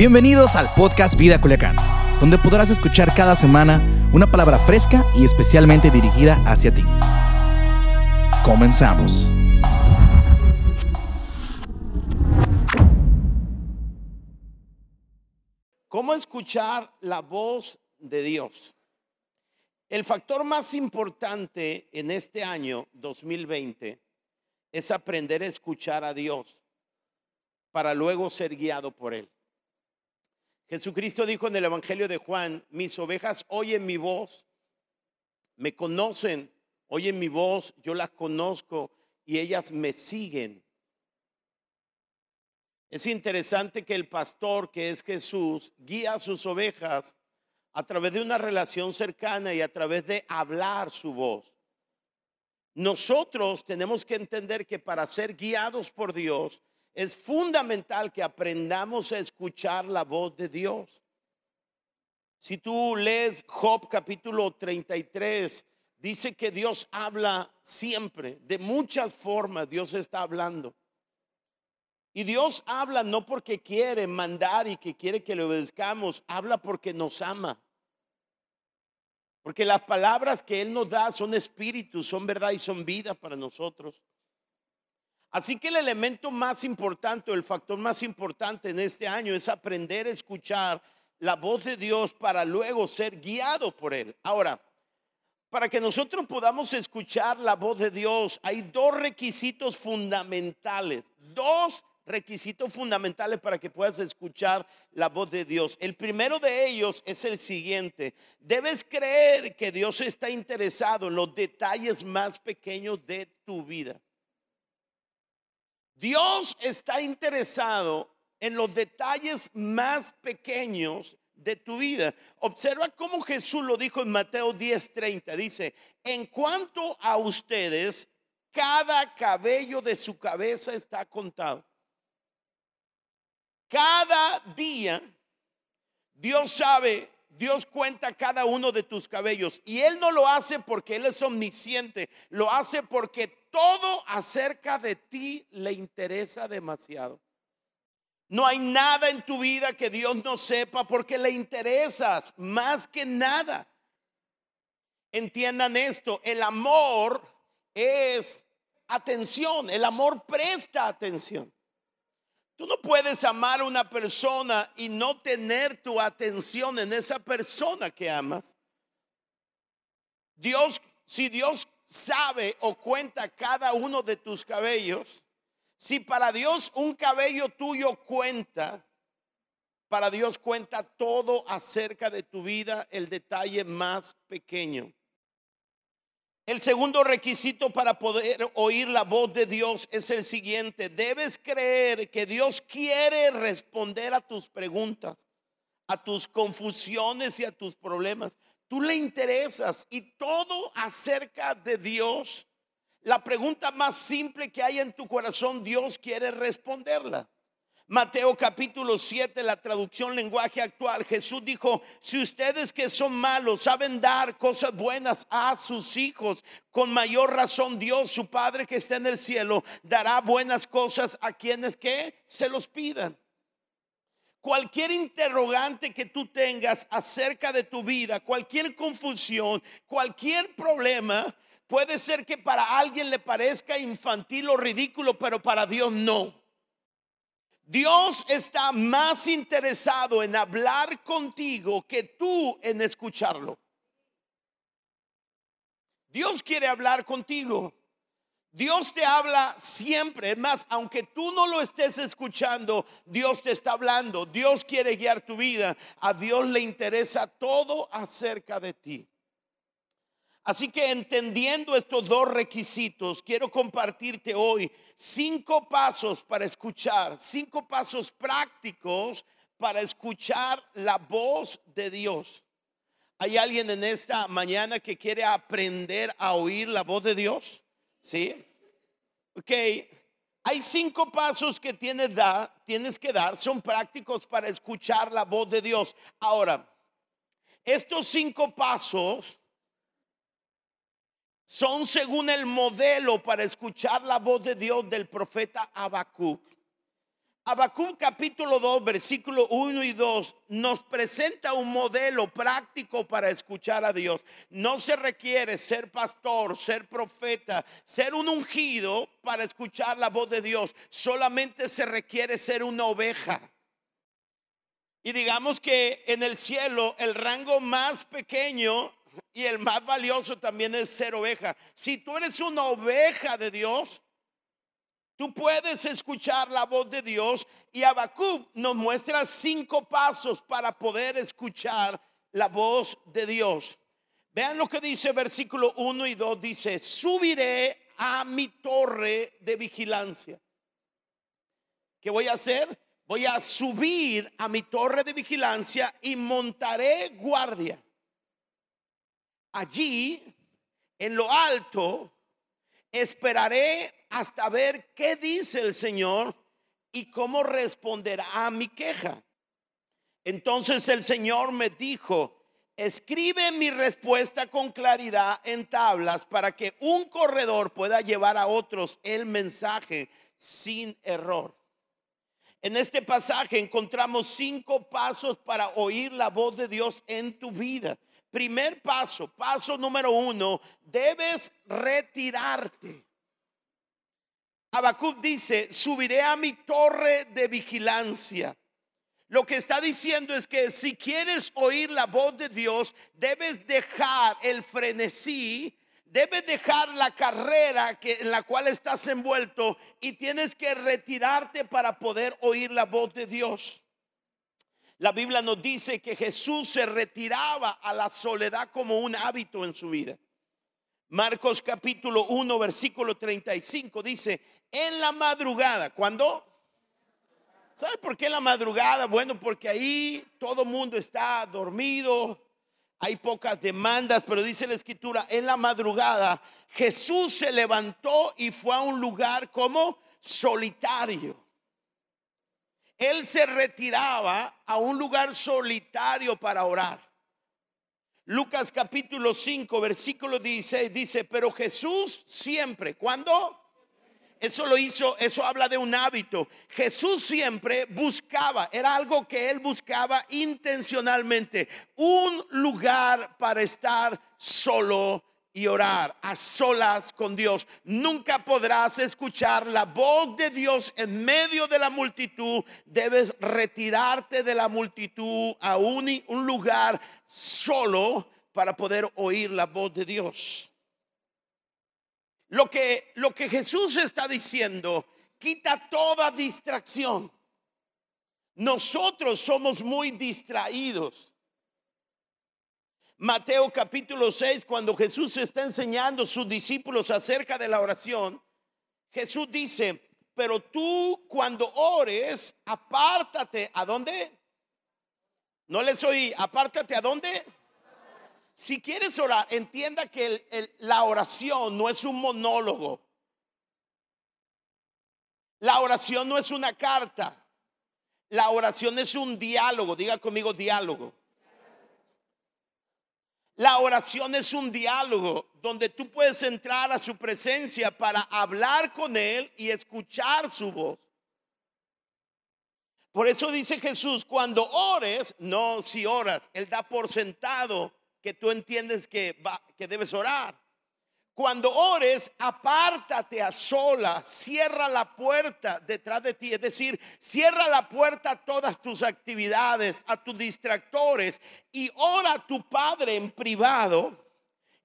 Bienvenidos al podcast Vida Culiacán, donde podrás escuchar cada semana una palabra fresca y especialmente dirigida hacia ti. Comenzamos. ¿Cómo escuchar la voz de Dios? El factor más importante en este año 2020 es aprender a escuchar a Dios para luego ser guiado por Él. Jesucristo dijo en el Evangelio de Juan, mis ovejas oyen mi voz, me conocen, oyen mi voz, yo las conozco y ellas me siguen. Es interesante que el pastor, que es Jesús, guía a sus ovejas a través de una relación cercana y a través de hablar su voz. Nosotros tenemos que entender que para ser guiados por Dios es fundamental que aprendamos a escuchar la voz de Dios. Si tú lees Job capítulo 33, dice que Dios habla siempre, de muchas formas Dios está hablando. Y Dios habla no porque quiere mandar y que quiere que le obedezcamos, habla porque nos ama. Porque las palabras que Él nos da son espíritu, son verdad y son vida para nosotros. Así que el elemento más importante, el factor más importante en este año es aprender a escuchar la voz de Dios para luego ser guiado por Él. Ahora, para que nosotros podamos escuchar la voz de Dios, hay dos requisitos fundamentales, dos requisitos fundamentales para que puedas escuchar la voz de Dios. El primero de ellos es el siguiente. Debes creer que Dios está interesado en los detalles más pequeños de tu vida. Dios está interesado en los detalles más pequeños de tu vida. Observa cómo Jesús lo dijo en Mateo 10:30. Dice, en cuanto a ustedes, cada cabello de su cabeza está contado. Cada día, Dios sabe, Dios cuenta cada uno de tus cabellos. Y Él no lo hace porque Él es omnisciente, lo hace porque todo acerca de ti le interesa demasiado. No hay nada en tu vida que Dios no sepa porque le interesas más que nada. Entiendan esto, el amor es atención, el amor presta atención. Tú no puedes amar a una persona y no tener tu atención en esa persona que amas. Dios, si Dios sabe o cuenta cada uno de tus cabellos, si para Dios un cabello tuyo cuenta, para Dios cuenta todo acerca de tu vida, el detalle más pequeño. El segundo requisito para poder oír la voz de Dios es el siguiente. Debes creer que Dios quiere responder a tus preguntas, a tus confusiones y a tus problemas tú le interesas y todo acerca de Dios, la pregunta más simple que hay en tu corazón, Dios quiere responderla. Mateo capítulo 7, la traducción lenguaje actual, Jesús dijo, si ustedes que son malos saben dar cosas buenas a sus hijos, con mayor razón Dios, su Padre que está en el cielo, dará buenas cosas a quienes que se los pidan. Cualquier interrogante que tú tengas acerca de tu vida, cualquier confusión, cualquier problema, puede ser que para alguien le parezca infantil o ridículo, pero para Dios no. Dios está más interesado en hablar contigo que tú en escucharlo. Dios quiere hablar contigo. Dios te habla siempre. Es más, aunque tú no lo estés escuchando, Dios te está hablando. Dios quiere guiar tu vida. A Dios le interesa todo acerca de ti. Así que entendiendo estos dos requisitos, quiero compartirte hoy cinco pasos para escuchar, cinco pasos prácticos para escuchar la voz de Dios. ¿Hay alguien en esta mañana que quiere aprender a oír la voz de Dios? ¿Sí? Ok. Hay cinco pasos que tienes, da, tienes que dar, son prácticos para escuchar la voz de Dios. Ahora, estos cinco pasos son según el modelo para escuchar la voz de Dios del profeta Habacuc. Habacuc capítulo 2, versículo 1 y 2 nos presenta un modelo práctico para escuchar a Dios. No se requiere ser pastor, ser profeta, ser un ungido para escuchar la voz de Dios. Solamente se requiere ser una oveja. Y digamos que en el cielo el rango más pequeño y el más valioso también es ser oveja. Si tú eres una oveja de Dios, Tú puedes escuchar la voz de Dios y Habacuc nos muestra cinco pasos para poder escuchar la voz de Dios. Vean lo que dice versículo 1 y 2. Dice, subiré a mi torre de vigilancia. ¿Qué voy a hacer? Voy a subir a mi torre de vigilancia y montaré guardia. Allí, en lo alto, esperaré hasta ver qué dice el Señor y cómo responderá a mi queja. Entonces el Señor me dijo, escribe mi respuesta con claridad en tablas para que un corredor pueda llevar a otros el mensaje sin error. En este pasaje encontramos cinco pasos para oír la voz de Dios en tu vida. Primer paso, paso número uno, debes retirarte. Habacuc dice, subiré a mi torre de vigilancia. Lo que está diciendo es que si quieres oír la voz de Dios, debes dejar el frenesí, debes dejar la carrera que, en la cual estás envuelto y tienes que retirarte para poder oír la voz de Dios. La Biblia nos dice que Jesús se retiraba a la soledad como un hábito en su vida. Marcos capítulo 1, versículo 35 dice, en la madrugada, ¿cuándo? ¿Sabe por qué en la madrugada? Bueno, porque ahí todo mundo está dormido, hay pocas demandas, pero dice la escritura, en la madrugada Jesús se levantó y fue a un lugar como solitario. Él se retiraba a un lugar solitario para orar. Lucas capítulo 5, versículo 16 dice, pero Jesús siempre, ¿cuándo? Eso lo hizo, eso habla de un hábito. Jesús siempre buscaba, era algo que él buscaba intencionalmente, un lugar para estar solo y orar a solas con Dios. Nunca podrás escuchar la voz de Dios en medio de la multitud. Debes retirarte de la multitud a un, lugar solo para poder oír la voz de Dios. Lo que, lo que Jesús está diciendo, quita toda distracción. Nosotros somos muy distraídos. Mateo capítulo 6, cuando Jesús está enseñando a sus discípulos acerca de la oración, Jesús dice, pero tú cuando ores, apártate. ¿A dónde? No les oí, apártate a dónde? Si quieres orar, entienda que la oración no es un monólogo. La oración no es una carta. La oración es un diálogo. Diga conmigo diálogo. La oración es un diálogo donde tú puedes entrar a su presencia para hablar con Él y escuchar su voz. Por eso dice Jesús, cuando ores, no si oras, Él da por sentado que tú entiendes que, debes orar. Cuando ores, apártate a sola, cierra la puerta detrás de ti, es decir, cierra la puerta a todas tus actividades, a tus distractores y ora a tu Padre en privado.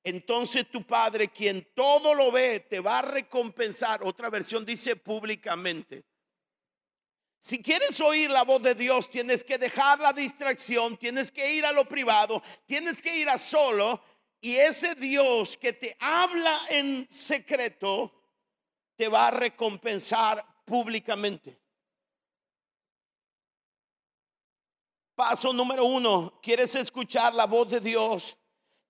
Entonces tu Padre, quien todo lo ve, te va a recompensar. Otra versión dice públicamente. Si quieres oír la voz de Dios, tienes que dejar la distracción, tienes que ir a lo privado, tienes que ir a solo. Y ese Dios que te habla en secreto, te va a recompensar públicamente. Paso número uno, quieres escuchar la voz de Dios,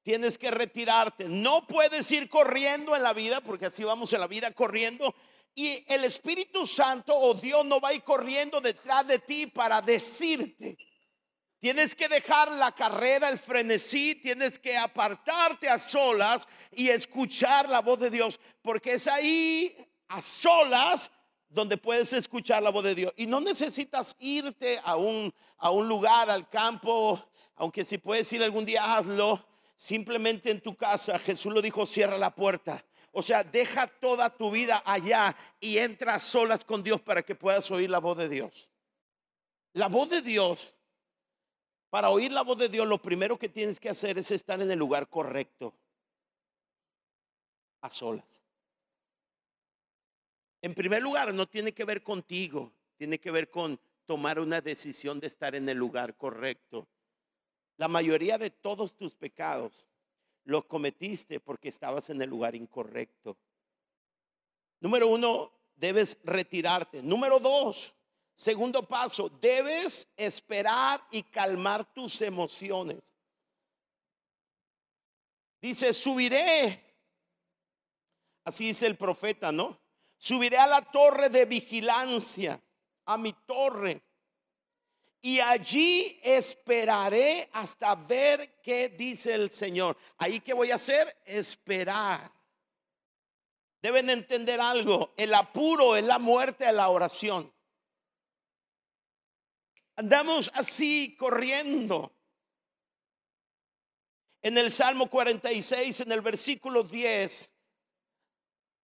tienes que retirarte. No puedes ir corriendo en la vida, porque así vamos en la vida corriendo y el Espíritu Santo o Dios no va a ir corriendo detrás de ti para decirte. Tienes que dejar la carrera, el frenesí, tienes que apartarte a solas y escuchar la voz de Dios, porque es ahí a solas donde puedes escuchar la voz de Dios. Y no necesitas irte a un, a un lugar, al campo, aunque si puedes ir algún día, hazlo. Simplemente en tu casa, Jesús lo dijo, cierra la puerta. O sea, deja toda tu vida allá y entra solas con Dios para que puedas oír la voz de Dios. La voz de Dios, para oír la voz de Dios, lo primero que tienes que hacer es estar en el lugar correcto, a solas. En primer lugar, no tiene que ver contigo, tiene que ver con tomar una decisión de estar en el lugar correcto. La mayoría de todos tus pecados los cometiste porque estabas en el lugar incorrecto. Número uno, debes retirarte. Número dos, segundo paso, debes esperar y calmar tus emociones. Dice, subiré. Así dice el profeta, ¿no? Subiré a la torre de vigilancia, a mi torre, y allí esperaré hasta ver qué dice el Señor. Ahí que voy a hacer, esperar. Deben entender algo, el apuro es la muerte de la oración. Andamos así corriendo. En el Salmo 46, en el versículo 10,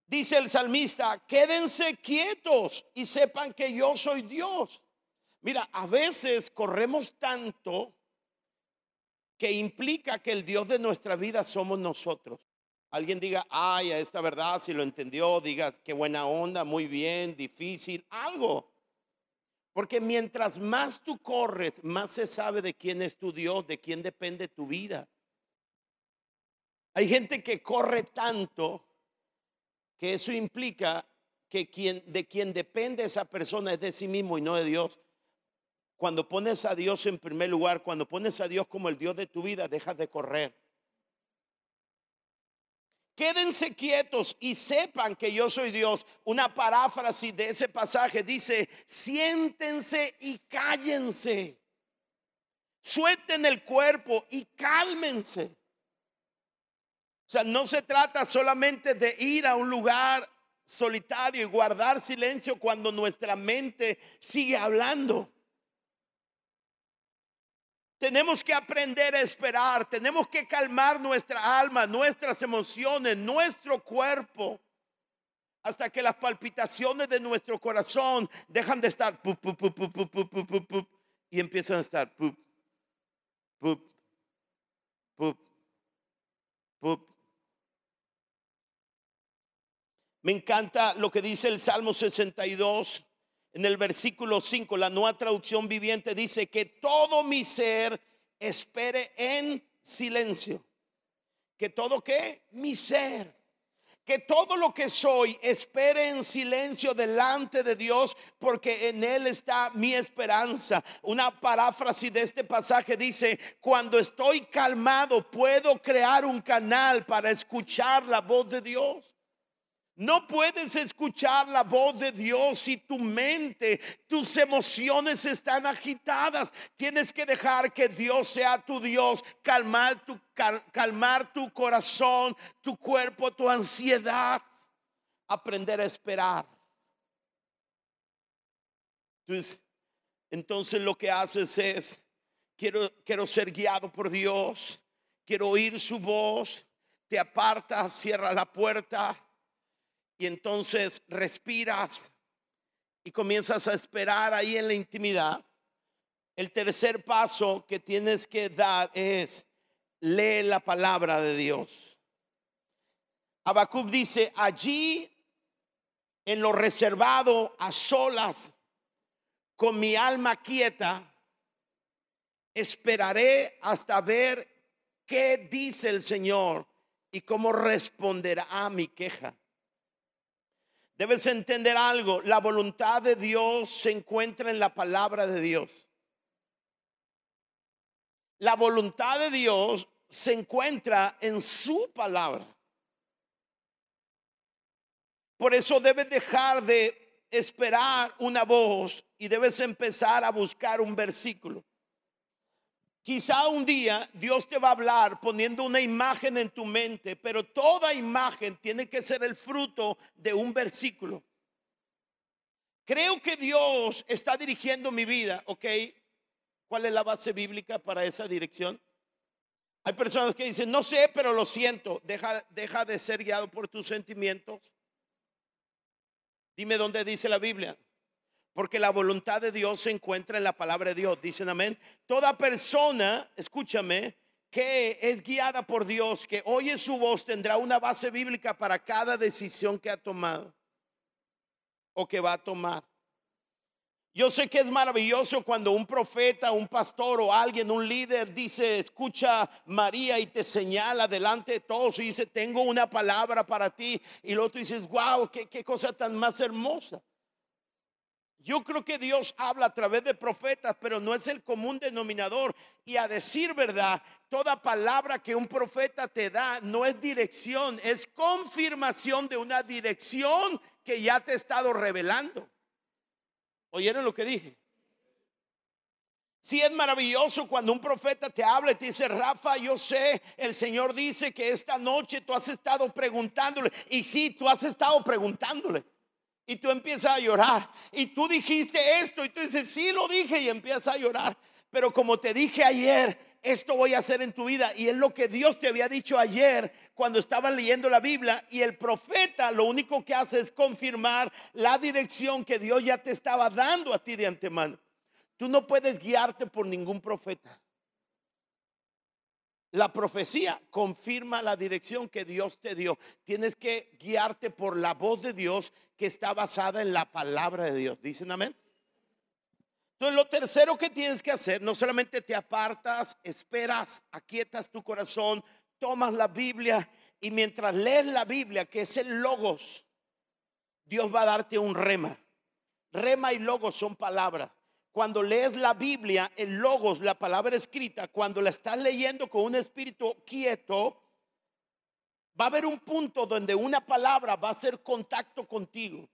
Dice el salmista, quédense quietos y sepan que yo soy Dios. Mira, a veces corremos tanto que implica que el Dios de nuestra vida somos nosotros. Alguien diga, ay, a esta verdad, si lo entendió, diga, qué buena onda, muy bien, difícil, algo. Porque mientras más tú corres, más se sabe de quién es tu Dios, de quién depende tu vida. Hay gente que corre tanto que eso implica que de quien depende esa persona es de sí mismo y no de Dios. Cuando pones a Dios en primer lugar, cuando pones a Dios como el Dios de tu vida, dejas de correr. Quédense quietos y sepan que yo soy Dios. Una paráfrasis de ese pasaje dice, siéntense y cállense. Suelten el cuerpo y cálmense. O sea, no se trata solamente de ir a un lugar solitario y guardar silencio cuando nuestra mente sigue hablando. Tenemos que aprender a esperar, tenemos que calmar nuestra alma, nuestras emociones, nuestro cuerpo, hasta que las palpitaciones de nuestro corazón dejan de estar y empiezan a estar pup, pup, pup, pup. Me encanta lo que dice el Salmo 62 en el versículo 5, la nueva traducción viviente dice que todo mi ser espere en silencio. Que todo que mi ser, que todo lo que soy espere en silencio delante de Dios porque en Él está mi esperanza. Una paráfrasis de este pasaje dice, cuando estoy calmado puedo crear un canal para escuchar la voz de Dios. No puedes escuchar la voz de Dios si tu mente, tus emociones están agitadas. Tienes que dejar que Dios sea tu Dios, calmar tu, calmar tu corazón, tu cuerpo, tu ansiedad. Aprender a esperar. Entonces, entonces lo que haces es, quiero, quiero ser guiado por Dios, quiero oír su voz, te apartas, cierra la puerta y entonces respiras y comienzas a esperar ahí en la intimidad. El tercer paso que tienes que dar es lee la palabra de Dios. Habacuc dice, allí en lo reservado, a solas, con mi alma quieta, esperaré hasta ver qué dice el Señor y cómo responderá a mi queja. Debes entender algo, la voluntad de Dios se encuentra en la palabra de Dios. La voluntad de Dios se encuentra en su palabra. Por eso debes dejar de esperar una voz y debes empezar a buscar un versículo. Quizá un día Dios te va a hablar poniendo una imagen en tu mente, pero toda imagen tiene que ser el fruto de un versículo. Creo que Dios está dirigiendo mi vida, ¿ok? ¿Cuál es la base bíblica para esa dirección? Hay personas que dicen, no sé, pero lo siento. Deja, deja de ser guiado por tus sentimientos. Dime dónde dice la Biblia. Porque la voluntad de Dios se encuentra en la palabra de Dios. Dicen amén. Toda persona, escúchame, que es guiada por Dios, que oye su voz, tendrá una base bíblica para cada decisión que ha tomado o que va a tomar. Yo sé que es maravilloso cuando un profeta, un pastor o alguien, un líder dice, escucha María y te señala delante de todos y dice, tengo una palabra para ti. Y luego tú dices, wow, qué, qué cosa tan más hermosa. Yo creo que Dios habla a través de profetas, pero no es el común denominador. Y a decir verdad, toda palabra que un profeta te da no es dirección, es confirmación de una dirección que ya te he estado revelando. ¿Oyeron lo que dije? Si es maravilloso cuando un profeta te habla y te dice, Rafa, yo sé, el Señor dice que esta noche tú has estado preguntándole. Y sí, tú has estado preguntándole. Y tú empiezas a llorar. Y tú dijiste esto. Y tú dices, sí, lo dije. Y empiezas a llorar. Pero como te dije ayer, esto voy a hacer en tu vida. Y es lo que Dios te había dicho ayer cuando estabas leyendo la Biblia. Y el profeta lo único que hace es confirmar la dirección que Dios ya te estaba dando a ti de antemano. Tú no puedes guiarte por ningún profeta. La profecía confirma la dirección que Dios te dio. Tienes que guiarte por la voz de Dios que está basada en la palabra de Dios. ¿Dicen amén? Entonces, lo tercero que tienes que hacer, no solamente te apartas, esperas, aquietas tu corazón, tomas la Biblia y mientras lees la Biblia, que es el logos, Dios va a darte un rema. Rema y logos son palabras. Cuando lees la Biblia, el logos, la palabra escrita, cuando la estás leyendo con un espíritu quieto, va a haber un punto donde una palabra va a hacer contacto contigo.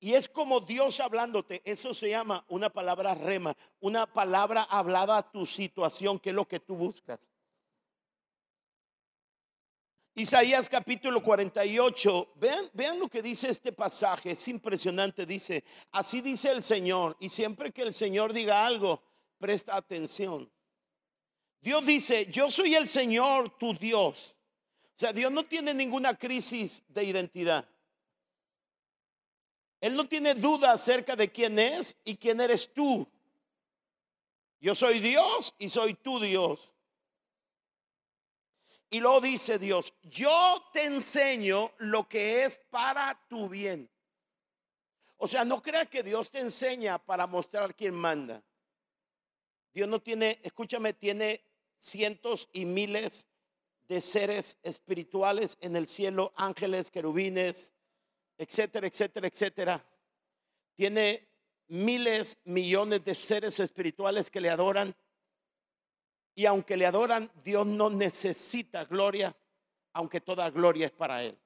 Y es como Dios hablándote. Eso se llama una palabra rema, una palabra hablada a tu situación, que es lo que tú buscas. Isaías capítulo 48, vean, vean lo que dice este pasaje, es impresionante, dice, así dice el Señor, y siempre que el Señor diga algo, presta atención. Dios dice, yo soy el Señor, tu Dios. O sea, Dios no tiene ninguna crisis de identidad. Él no tiene duda acerca de quién es y quién eres tú. Yo soy Dios y soy tu Dios. Y luego dice Dios, yo te enseño lo que es para tu bien. O sea, no creas que Dios te enseña para mostrar quién manda. Dios no tiene, escúchame, tiene cientos y miles de seres espirituales en el cielo, ángeles, querubines, etcétera, etcétera, etcétera. Tiene miles, millones de seres espirituales que le adoran. Y aunque le adoran, Dios no necesita gloria, aunque toda gloria es para Él.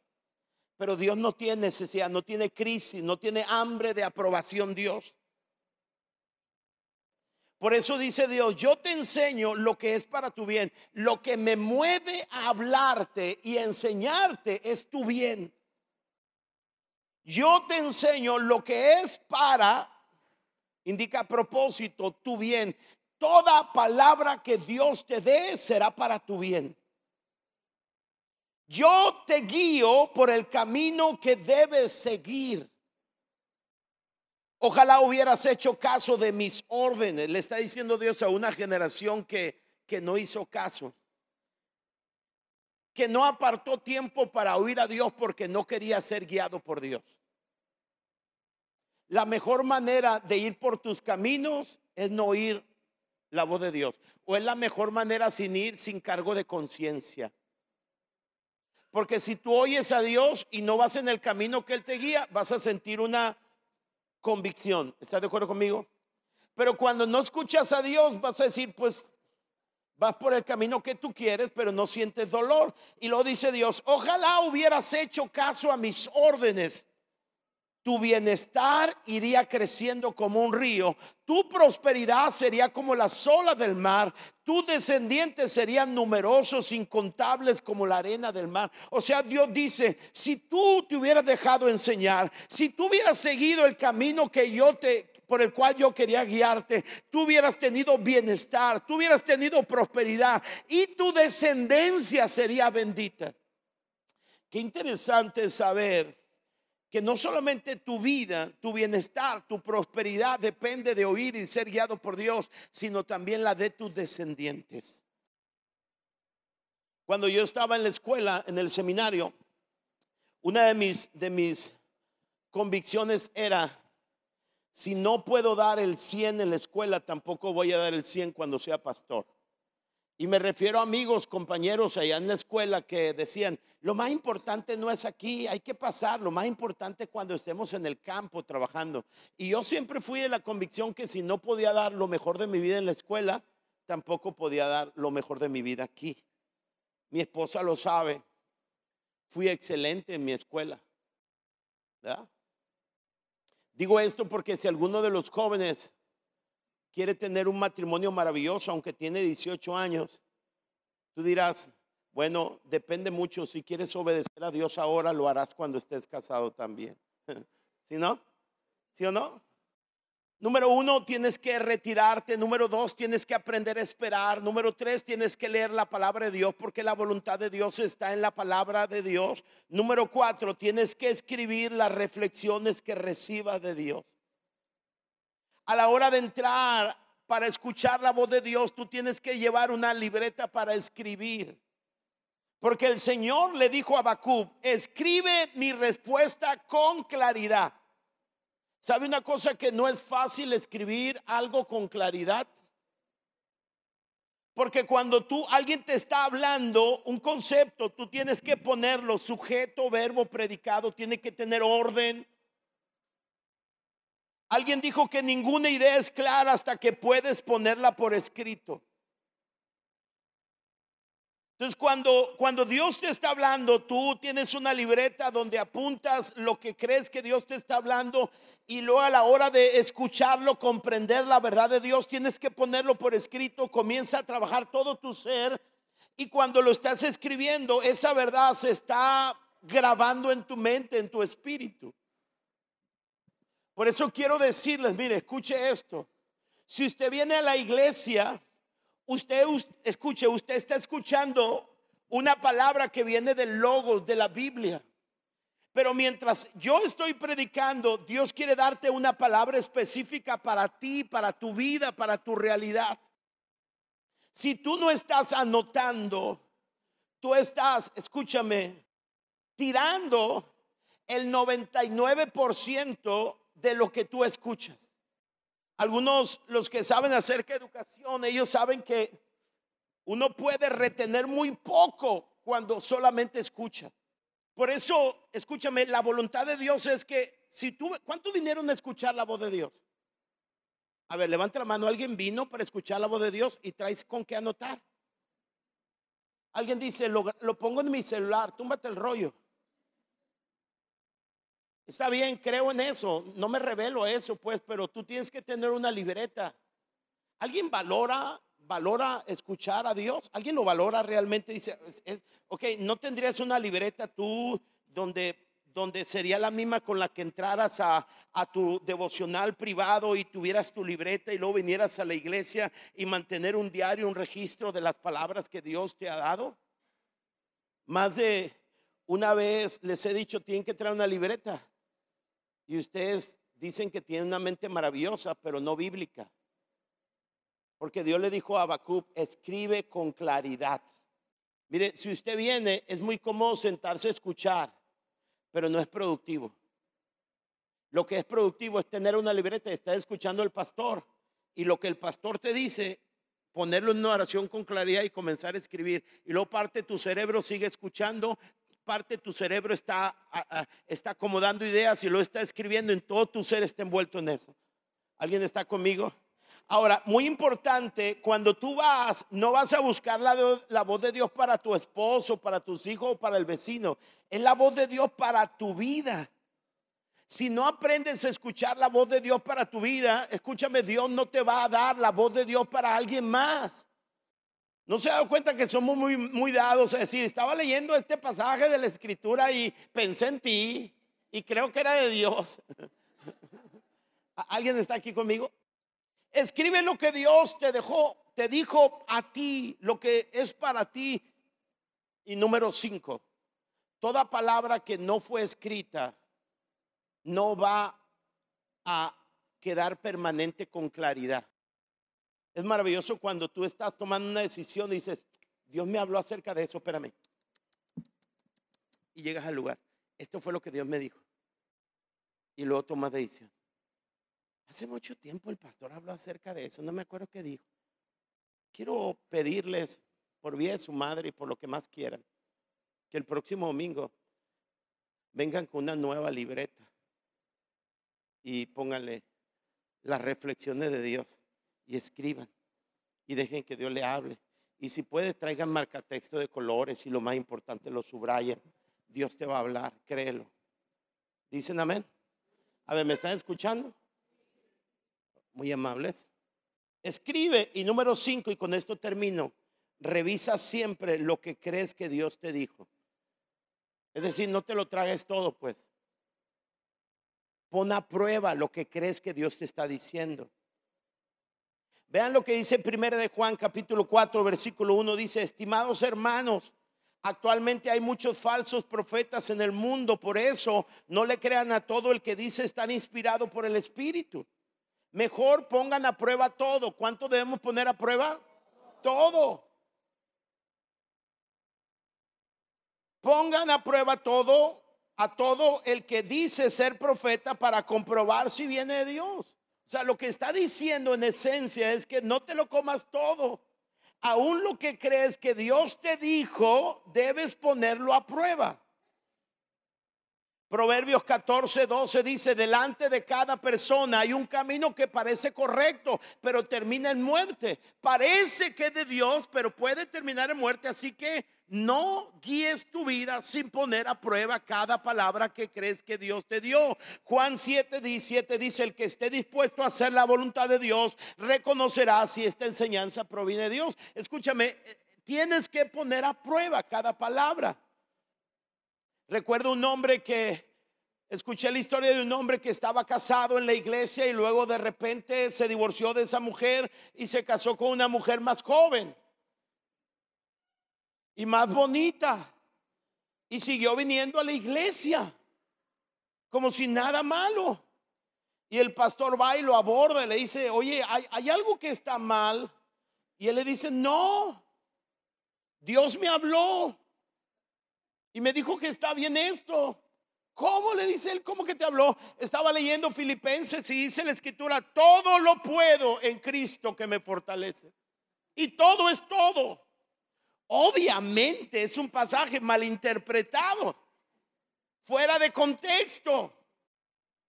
Pero Dios no tiene necesidad, no tiene crisis, no tiene hambre de aprobación Dios. Por eso dice Dios, yo te enseño lo que es para tu bien. Lo que me mueve a hablarte y enseñarte es tu bien. Yo te enseño lo que es para, indica propósito, tu bien. Toda palabra que Dios te dé será para tu bien. Yo te guío por el camino que debes seguir. Ojalá hubieras hecho caso de mis órdenes. Le está diciendo Dios a una generación que, que no hizo caso. Que no apartó tiempo para oír a Dios porque no quería ser guiado por Dios. La mejor manera de ir por tus caminos es no oír la voz de Dios. O es la mejor manera sin ir sin cargo de conciencia. Porque si tú oyes a Dios y no vas en el camino que Él te guía, vas a sentir una convicción. ¿Estás de acuerdo conmigo? Pero cuando no escuchas a Dios, vas a decir, pues vas por el camino que tú quieres, pero no sientes dolor. Y lo dice Dios, ojalá hubieras hecho caso a mis órdenes tu bienestar iría creciendo como un río, tu prosperidad sería como las olas del mar, tus descendientes serían numerosos, incontables como la arena del mar. O sea, Dios dice, si tú te hubieras dejado enseñar, si tú hubieras seguido el camino que yo te por el cual yo quería guiarte, tú hubieras tenido bienestar, tú hubieras tenido prosperidad y tu descendencia sería bendita. Qué interesante saber que no solamente tu vida, tu bienestar, tu prosperidad depende de oír y ser guiado por Dios, sino también la de tus descendientes. Cuando yo estaba en la escuela, en el seminario, una de mis, de mis convicciones era, si no puedo dar el 100 en la escuela, tampoco voy a dar el 100 cuando sea pastor. Y me refiero a amigos, compañeros allá en la escuela que decían, lo más importante no es aquí, hay que pasar, lo más importante es cuando estemos en el campo trabajando. Y yo siempre fui de la convicción que si no podía dar lo mejor de mi vida en la escuela, tampoco podía dar lo mejor de mi vida aquí. Mi esposa lo sabe, fui excelente en mi escuela. Digo esto porque si alguno de los jóvenes quiere tener un matrimonio maravilloso, aunque tiene 18 años, tú dirás, bueno, depende mucho. Si quieres obedecer a Dios ahora, lo harás cuando estés casado también. ¿Sí no? ¿Sí o no? Número uno, tienes que retirarte. Número dos, tienes que aprender a esperar. Número tres, tienes que leer la palabra de Dios porque la voluntad de Dios está en la palabra de Dios. Número cuatro, tienes que escribir las reflexiones que recibas de Dios a la hora de entrar para escuchar la voz de Dios, tú tienes que llevar una libreta para escribir. Porque el Señor le dijo a Bacub, escribe mi respuesta con claridad. ¿Sabe una cosa que no es fácil escribir algo con claridad? Porque cuando tú alguien te está hablando un concepto, tú tienes que ponerlo sujeto, verbo, predicado, tiene que tener orden, Alguien dijo que ninguna idea es clara hasta que puedes ponerla por escrito. Entonces, cuando, cuando Dios te está hablando, tú tienes una libreta donde apuntas lo que crees que Dios te está hablando y luego a la hora de escucharlo, comprender la verdad de Dios, tienes que ponerlo por escrito, comienza a trabajar todo tu ser y cuando lo estás escribiendo, esa verdad se está grabando en tu mente, en tu espíritu. Por eso quiero decirles, mire, escuche esto. Si usted viene a la iglesia, usted, escuche, usted está escuchando una palabra que viene del logo de la Biblia. Pero mientras yo estoy predicando, Dios quiere darte una palabra específica para ti, para tu vida, para tu realidad. Si tú no estás anotando, tú estás, escúchame, tirando el 99% de lo que tú escuchas. Algunos, los que saben acerca de educación, ellos saben que uno puede retener muy poco cuando solamente escucha. Por eso, escúchame, la voluntad de Dios es que si tú, ¿cuántos vinieron a escuchar la voz de Dios? A ver, levanta la mano, alguien vino para escuchar la voz de Dios y traes con qué anotar. Alguien dice, lo, lo pongo en mi celular, túmbate el rollo. Está bien, creo en eso, no me revelo eso, pues, pero tú tienes que tener una libreta. ¿Alguien valora, valora escuchar a Dios? ¿Alguien lo valora realmente? Dice, ok, no tendrías una libreta tú donde, donde sería la misma con la que entraras a, a tu devocional privado y tuvieras tu libreta y luego vinieras a la iglesia y mantener un diario, un registro de las palabras que Dios te ha dado. Más de una vez les he dicho, tienen que traer una libreta. Y ustedes dicen que tienen una mente maravillosa, pero no bíblica. Porque Dios le dijo a Habacuc, escribe con claridad. Mire, si usted viene, es muy cómodo sentarse a escuchar, pero no es productivo. Lo que es productivo es tener una libreta y estar escuchando al pastor. Y lo que el pastor te dice, ponerlo en una oración con claridad y comenzar a escribir. Y luego parte tu cerebro sigue escuchando, parte de tu cerebro está, está acomodando ideas y lo está escribiendo, en todo tu ser está envuelto en eso. ¿Alguien está conmigo? Ahora, muy importante, cuando tú vas, no vas a buscar la, la, voz de Dios para tu esposo, para tus hijos para el vecino. Es la voz de Dios para tu vida. Si no aprendes a escuchar la voz de Dios para tu vida, escúchame, Dios no te va a dar la voz de Dios para alguien más. ¿No se ha dado cuenta que somos muy, muy dados a decir, estaba leyendo este pasaje de la escritura y pensé en ti y creo que era de Dios? ¿Alguien está aquí conmigo? Escribe lo que Dios te dejó, te dijo a ti, lo que es para ti. Y número cinco, toda palabra que no fue escrita no va a quedar permanente con claridad. Es maravilloso cuando tú estás tomando una decisión y dices, Dios me habló acerca de eso, espérame. Y llegas al lugar. Esto fue lo que Dios me dijo. Y luego tomas decisión. Hace mucho tiempo el pastor habló acerca de eso, no me acuerdo qué dijo. Quiero pedirles por vía de su madre y por lo que más quieran, que el próximo domingo vengan con una nueva libreta y pónganle las reflexiones de Dios y escriban y dejen que Dios le hable. Y si puedes, traigan marcatexto de colores y lo más importante, lo subrayen. Dios te va a hablar, créelo. ¿Dicen amén? A ver, ¿me están escuchando? Muy amables. Escribe y número cinco, y con esto termino, revisa siempre lo que crees que Dios te dijo. Es decir, no te lo tragues todo, pues. Pon a prueba lo que crees que Dios te está diciendo. Vean lo que dice primero de Juan capítulo 4 versículo 1 dice, "Estimados hermanos, actualmente hay muchos falsos profetas en el mundo, por eso no le crean a todo el que dice estar inspirado por el Espíritu. Mejor pongan a prueba todo. ¿Cuánto debemos poner a prueba? Todo. Pongan a prueba todo a todo el que dice ser profeta para comprobar si viene de Dios. Sea, lo que está diciendo en esencia es que no te lo comas todo. Aún lo que crees que Dios te dijo, debes ponerlo a prueba. Proverbios 14, 12 dice, delante de cada persona hay un camino que parece correcto, pero termina en muerte. Parece que es de Dios, pero puede terminar en muerte. Así que no guíes tu vida sin poner a prueba cada palabra que crees que Dios te dio. Juan 7, 17 dice, el que esté dispuesto a hacer la voluntad de Dios, reconocerá si esta enseñanza proviene de Dios. Escúchame, eh, tienes que poner a prueba cada palabra. Recuerdo un hombre que escuché la historia de un hombre que estaba casado en la iglesia y luego de repente se divorció de esa mujer y se casó con una mujer más joven y más bonita. Y siguió viniendo a la iglesia como si nada malo. Y el pastor va y lo aborda y le dice, oye, ¿hay, ¿hay, algo que está mal? Y él le dice, no, Dios me habló y me dijo que está bien esto. ¿Cómo le dice él? ¿Cómo que te habló? Estaba leyendo Filipenses y dice la escritura, todo lo puedo en Cristo que me fortalece. Y todo es todo. Obviamente es un pasaje malinterpretado, fuera de contexto.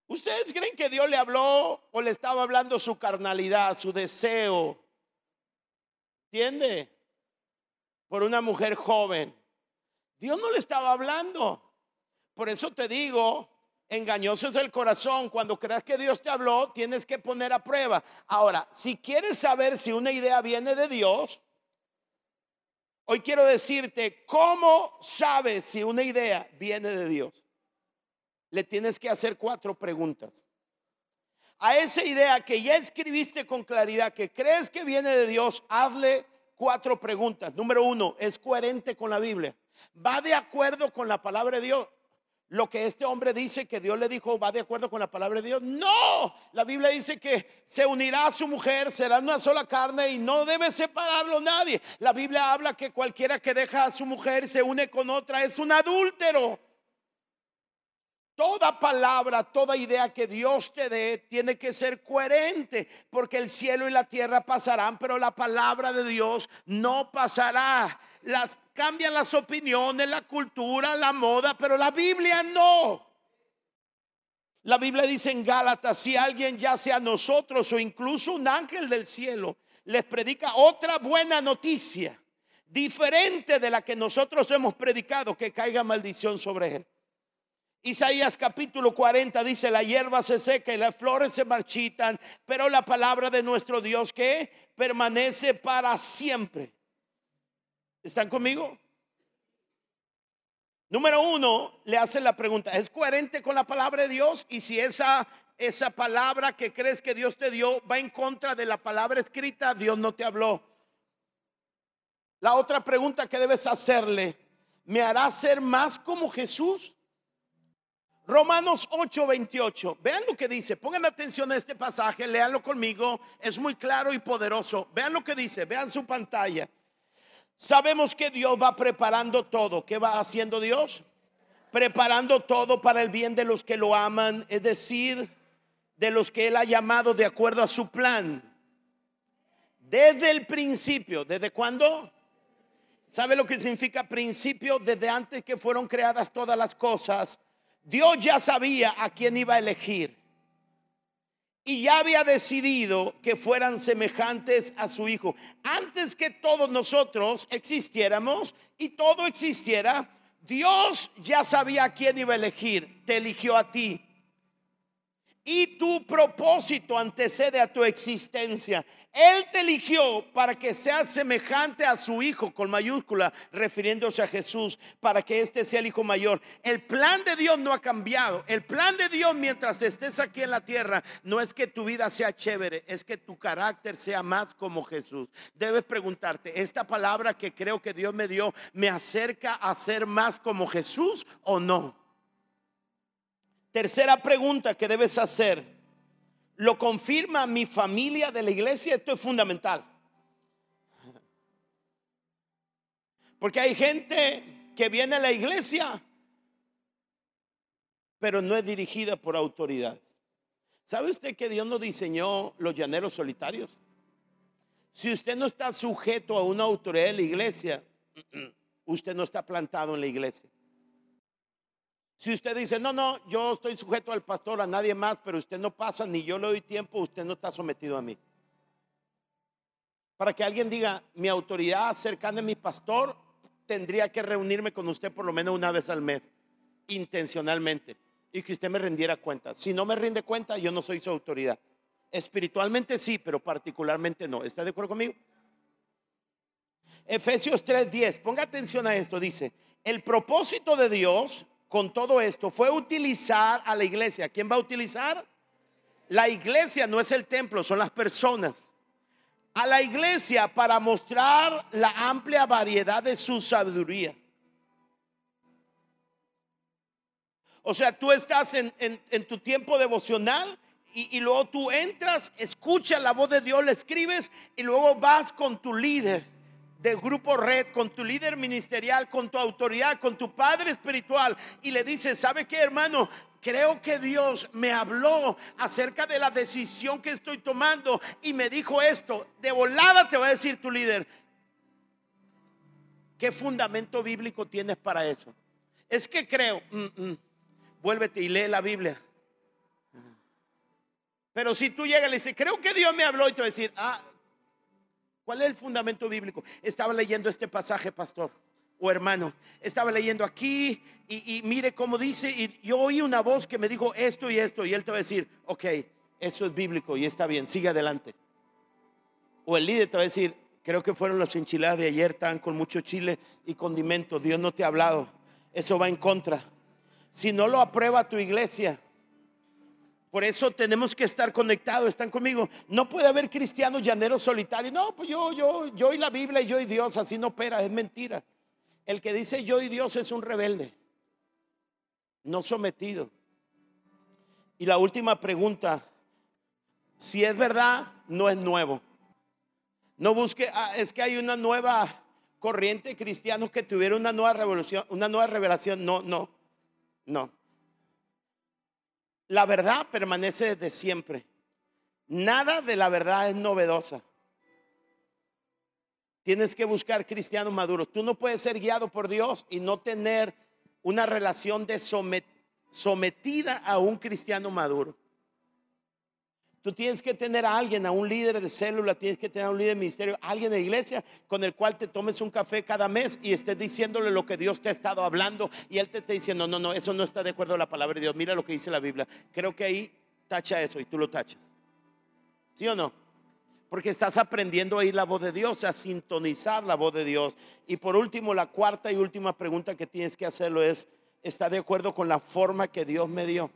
¿Ustedes creen que Dios le habló o le estaba hablando su carnalidad, su deseo? ¿Entiende? Por una mujer joven. Dios no le estaba hablando. Por eso te digo, engañoso es el corazón. Cuando creas que Dios te habló, tienes que poner a prueba. Ahora, si quieres saber si una idea viene de Dios, hoy quiero decirte, ¿cómo sabes si una idea viene de Dios? Le tienes que hacer cuatro preguntas. A esa idea que ya escribiste con claridad, que crees que viene de Dios, hazle cuatro preguntas. Número uno, ¿es coherente con la Biblia? ¿Va de acuerdo con la palabra de Dios? Lo que este hombre dice que Dios le dijo, ¿va de acuerdo con la palabra de Dios? No, la Biblia dice que se unirá a su mujer, será una sola carne y no debe separarlo nadie. La Biblia habla que cualquiera que deja a su mujer y se une con otra es un adúltero. Toda palabra, toda idea que Dios te dé tiene que ser coherente, porque el cielo y la tierra pasarán, pero la palabra de Dios no pasará. Las cambian las opiniones, la cultura, la moda, pero la Biblia no. La Biblia dice en Gálatas, si alguien ya sea nosotros o incluso un ángel del cielo les predica otra buena noticia, diferente de la que nosotros hemos predicado, que caiga maldición sobre él. Isaías capítulo 40 dice, la hierba se seca y las flores se marchitan, pero la palabra de nuestro Dios que permanece para siempre. ¿Están conmigo? Número uno, le hace la pregunta, ¿es coherente con la palabra de Dios? Y si esa, esa palabra que crees que Dios te dio va en contra de la palabra escrita, Dios no te habló. La otra pregunta que debes hacerle, ¿me hará ser más como Jesús? Romanos 8:28. Vean lo que dice. Pongan atención a este pasaje, léanlo conmigo. Es muy claro y poderoso. Vean lo que dice, vean su pantalla. Sabemos que Dios va preparando todo. ¿Qué va haciendo Dios? Preparando todo para el bien de los que lo aman, es decir, de los que Él ha llamado de acuerdo a su plan. Desde el principio, ¿desde cuándo? ¿Sabe lo que significa principio? Desde antes que fueron creadas todas las cosas Dios ya sabía a quién iba a elegir y ya había decidido que fueran semejantes a su Hijo. Antes que todos nosotros existiéramos y todo existiera, Dios ya sabía a quién iba a elegir, te eligió a ti y tu propósito antecede a tu existencia. Él te eligió para que seas semejante a su Hijo, con mayúscula, refiriéndose a Jesús, para que éste sea el Hijo mayor. El plan de Dios no ha cambiado. El plan de Dios mientras estés aquí en la tierra no es que tu vida sea chévere, es que tu carácter sea más como Jesús. Debes preguntarte, ¿esta palabra que creo que Dios me dio me acerca a ser más como Jesús o no? Tercera pregunta que debes hacer. ¿Lo confirma mi familia de la iglesia? Esto es fundamental. Porque hay gente que viene a la iglesia, pero no es dirigida por autoridad. ¿Sabe usted que Dios no diseñó los llaneros solitarios? Si usted no está sujeto a una autoridad de la iglesia, usted no está plantado en la iglesia. Si usted dice, no, no, yo estoy sujeto al pastor, a nadie más, pero usted no pasa, ni yo le doy tiempo, usted no está sometido a mí. Para que alguien diga, mi autoridad cercana a mi pastor, tendría que reunirme con usted por lo menos una vez al mes, intencionalmente, y que usted me rendiera cuenta. Si no me rinde cuenta, yo no soy su autoridad. Espiritualmente sí, pero particularmente no. ¿Está de acuerdo conmigo? Efesios 3:10, ponga atención a esto, dice, el propósito de Dios con todo esto fue utilizar a la iglesia. ¿Quién va a utilizar? La iglesia no es el templo, son las personas. A la iglesia para mostrar la amplia variedad de su sabiduría. O sea, tú estás en, tu tiempo devocional y, y, luego tú entras, escuchas la voz de Dios, le escribes y luego vas con tu líder de grupo red, con tu líder ministerial, con tu autoridad, con tu padre espiritual y le dices, ¿sabe qué hermano? Creo que Dios me habló acerca de la decisión que estoy tomando y me dijo esto. De volada te va a decir tu líder, ¿qué fundamento bíblico tienes para eso? Es que creo, mm, mm, vuélvete y lee la Biblia. Pero si tú llegas y le dices, creo que Dios me habló y te va a decir, ah, ¿Cuál es el fundamento bíblico? Estaba leyendo este pasaje, pastor o hermano. Estaba leyendo aquí y, mire cómo dice, y yo oí una voz que me dijo esto y esto, y él te va a decir, ok, eso es bíblico y está bien, sigue adelante. O el líder te va a decir, creo que fueron las enchiladas de ayer, tan con mucho chile y condimento, Dios no te ha hablado, eso va en contra. Si no lo aprueba tu iglesia, por eso tenemos que estar conectados, están conmigo. No puede haber cristianos llaneros solitarios. No, pues yo, yo, yo y la Biblia y yo y Dios, así no opera, es mentira. El que dice yo y Dios es un rebelde, no sometido. Y la última pregunta, si es verdad, no es nuevo. No busque, ah, es que hay una nueva corriente de cristianos que tuvieron una nueva revolución, una nueva revelación. No, no, no. La verdad permanece desde siempre. Nada de la verdad es novedosa. Tienes que buscar cristianos maduros. Tú no puedes ser guiado por Dios y no tener una relación sometida a un cristiano maduro. Tú tienes que tener a alguien, a un líder de célula, tienes que tener a un líder de ministerio, alguien de iglesia con el cual te tomes un café cada mes y estés diciéndole lo que Dios te ha estado hablando y él te está diciendo, no, no, eso no está de acuerdo a la palabra de Dios. Mira lo que dice la Biblia. Creo que ahí tacha eso y tú lo tachas. ¿Sí o no? Porque estás aprendiendo a la voz de Dios, a sintonizar la voz de Dios. Y por último, la cuarta y última pregunta que tienes que hacerlo es, ¿está de acuerdo con la forma que Dios me dio?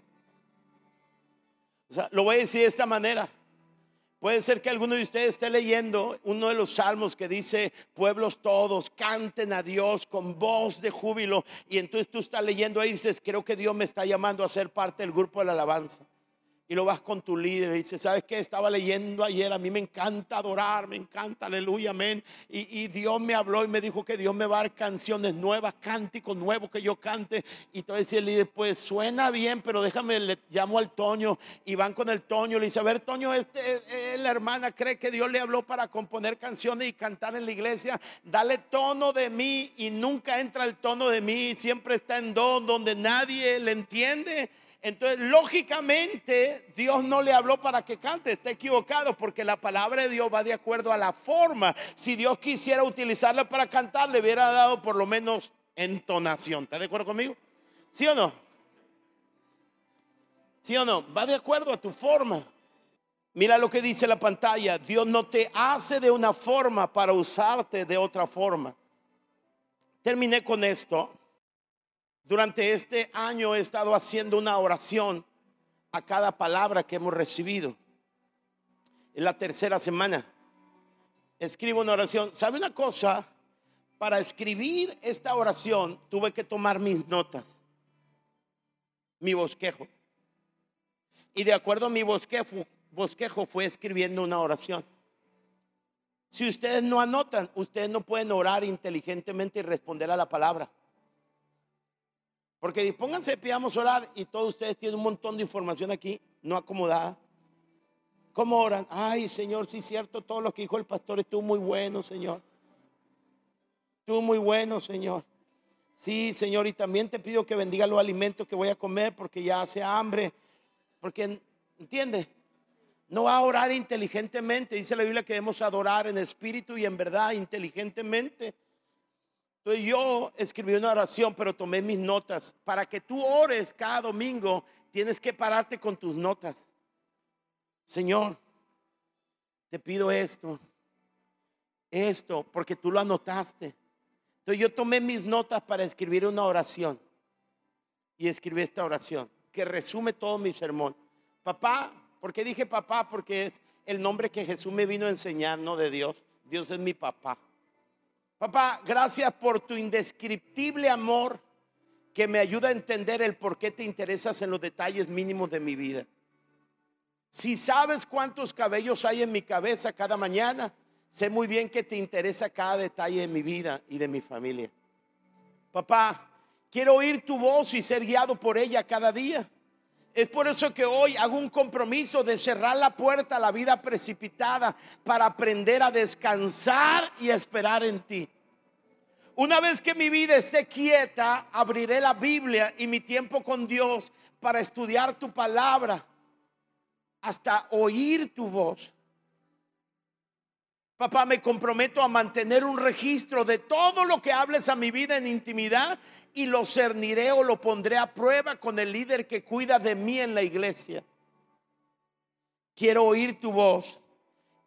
Lo voy a decir de esta manera. Puede ser que alguno de ustedes esté leyendo uno de los salmos que dice, pueblos todos, canten a Dios con voz de júbilo. Y entonces tú estás leyendo ahí y dices, creo que Dios me está llamando a ser parte del grupo de la alabanza y lo vas con tu líder y dices, ¿sabes qué? Estaba leyendo ayer, a mí me encanta adorar, me encanta, aleluya, amén. Y, Dios me habló y me dijo que Dios me va a dar canciones nuevas, cánticos nuevos que yo cante. Y entonces el líder, pues suena bien, pero déjame, le llamo al Toño y van con el Toño. Le dice, a ver, Toño, este, eh, la hermana cree que Dios le habló para componer canciones y cantar en la iglesia. Dale tono de mí y nunca entra el tono de mí, siempre está en don donde nadie le entiende. Entonces, lógicamente, Dios no le habló para que cante, está equivocado, porque la palabra de Dios va de acuerdo a la forma. Si Dios quisiera utilizarla para cantar, le hubiera dado por lo menos entonación. ¿Está de acuerdo conmigo? ¿Sí o no? ¿Sí o no? Va de acuerdo a tu forma. Mira lo que dice la pantalla. Dios no te hace de una forma para usarte de otra forma. Terminé con esto. Durante este año he estado haciendo una oración a cada palabra que hemos recibido. En la tercera semana escribo una oración. ¿Sabe una cosa? Para escribir esta oración tuve que tomar mis notas, mi bosquejo. Y de acuerdo a mi bosquejo, bosquejo fue escribiendo una oración. Si ustedes no anotan, ustedes no pueden orar inteligentemente y responder a la palabra. Porque pónganse, pidamos orar y todos ustedes tienen un montón de información aquí, no acomodada. ¿Cómo oran? Ay, Señor, sí es cierto, todo lo que dijo el pastor estuvo muy bueno, Señor. Estuvo muy bueno, Señor. Sí, Señor, y también te pido que bendiga los alimentos que voy a comer porque ya hace hambre. Porque, ¿entiende? No va a orar inteligentemente. Dice la Biblia que debemos adorar en espíritu y en verdad inteligentemente. Entonces yo escribí una oración, pero tomé mis notas. Para que tú ores cada domingo, tienes que pararte con tus notas. Señor, te pido esto, esto, porque tú lo anotaste. Entonces yo tomé mis notas para escribir una oración. Y escribí esta oración, que resume todo mi sermón. Papá, ¿por qué dije papá? Porque es el nombre que Jesús me vino a enseñar, no de Dios. Dios es mi papá. Papá, gracias por tu indescriptible amor que me ayuda a entender el por qué te interesas en los detalles mínimos de mi vida. Si sabes cuántos cabellos hay en mi cabeza cada mañana, sé muy bien que te interesa cada detalle de mi vida y de mi familia. Papá, quiero oír tu voz y ser guiado por ella cada día. Es por eso que hoy hago un compromiso de cerrar la puerta a la vida precipitada para aprender a descansar y esperar en ti. Una vez que mi vida esté quieta, abriré la Biblia y mi tiempo con Dios para estudiar tu palabra hasta oír tu voz. Papá, me comprometo a mantener un registro de todo lo que hables a mi vida en intimidad y lo cerniré o lo pondré a prueba con el líder que cuida de mí en la iglesia. Quiero oír tu voz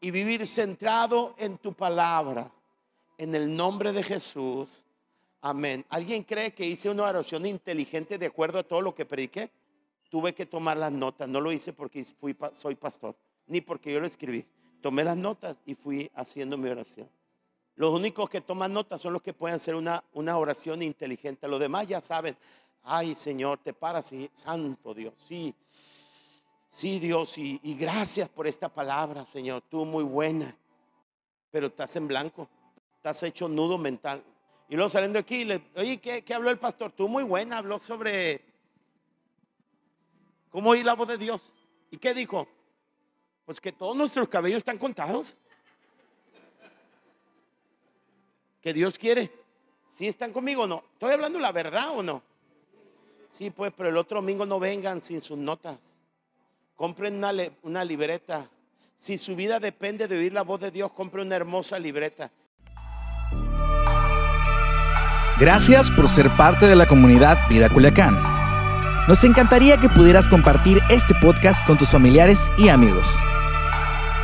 y vivir centrado en tu palabra. En el nombre de Jesús. Amén. ¿Alguien cree que hice una oración inteligente de acuerdo a todo lo que prediqué? Tuve que tomar las notas. No lo hice porque fui, soy pastor, ni porque yo lo escribí. Tomé las notas y fui haciendo mi oración. Los únicos que toman notas son los que pueden hacer una, una oración inteligente. Los demás ya saben, ay Señor, te paras y santo Dios, sí, sí Dios, y, gracias por esta palabra, Señor, tú muy buena, pero estás en blanco, estás hecho nudo mental. Y luego saliendo aquí, le, oye, ¿qué, ¿qué, habló el pastor? Tú muy buena, habló sobre cómo oír la voz de Dios. ¿Y qué dijo? Pues que todos nuestros cabellos están contados. que Dios quiere. Si están conmigo o no? ¿Estoy hablando la verdad o no? Sí, pues, pero el otro domingo no vengan sin sus notas. compren una, una libreta. Si su vida depende de oír la voz de Dios, compre una hermosa libreta. Gracias por ser parte de la comunidad Vida Culiacán. Nos encantaría que pudieras compartir este podcast con tus familiares y amigos.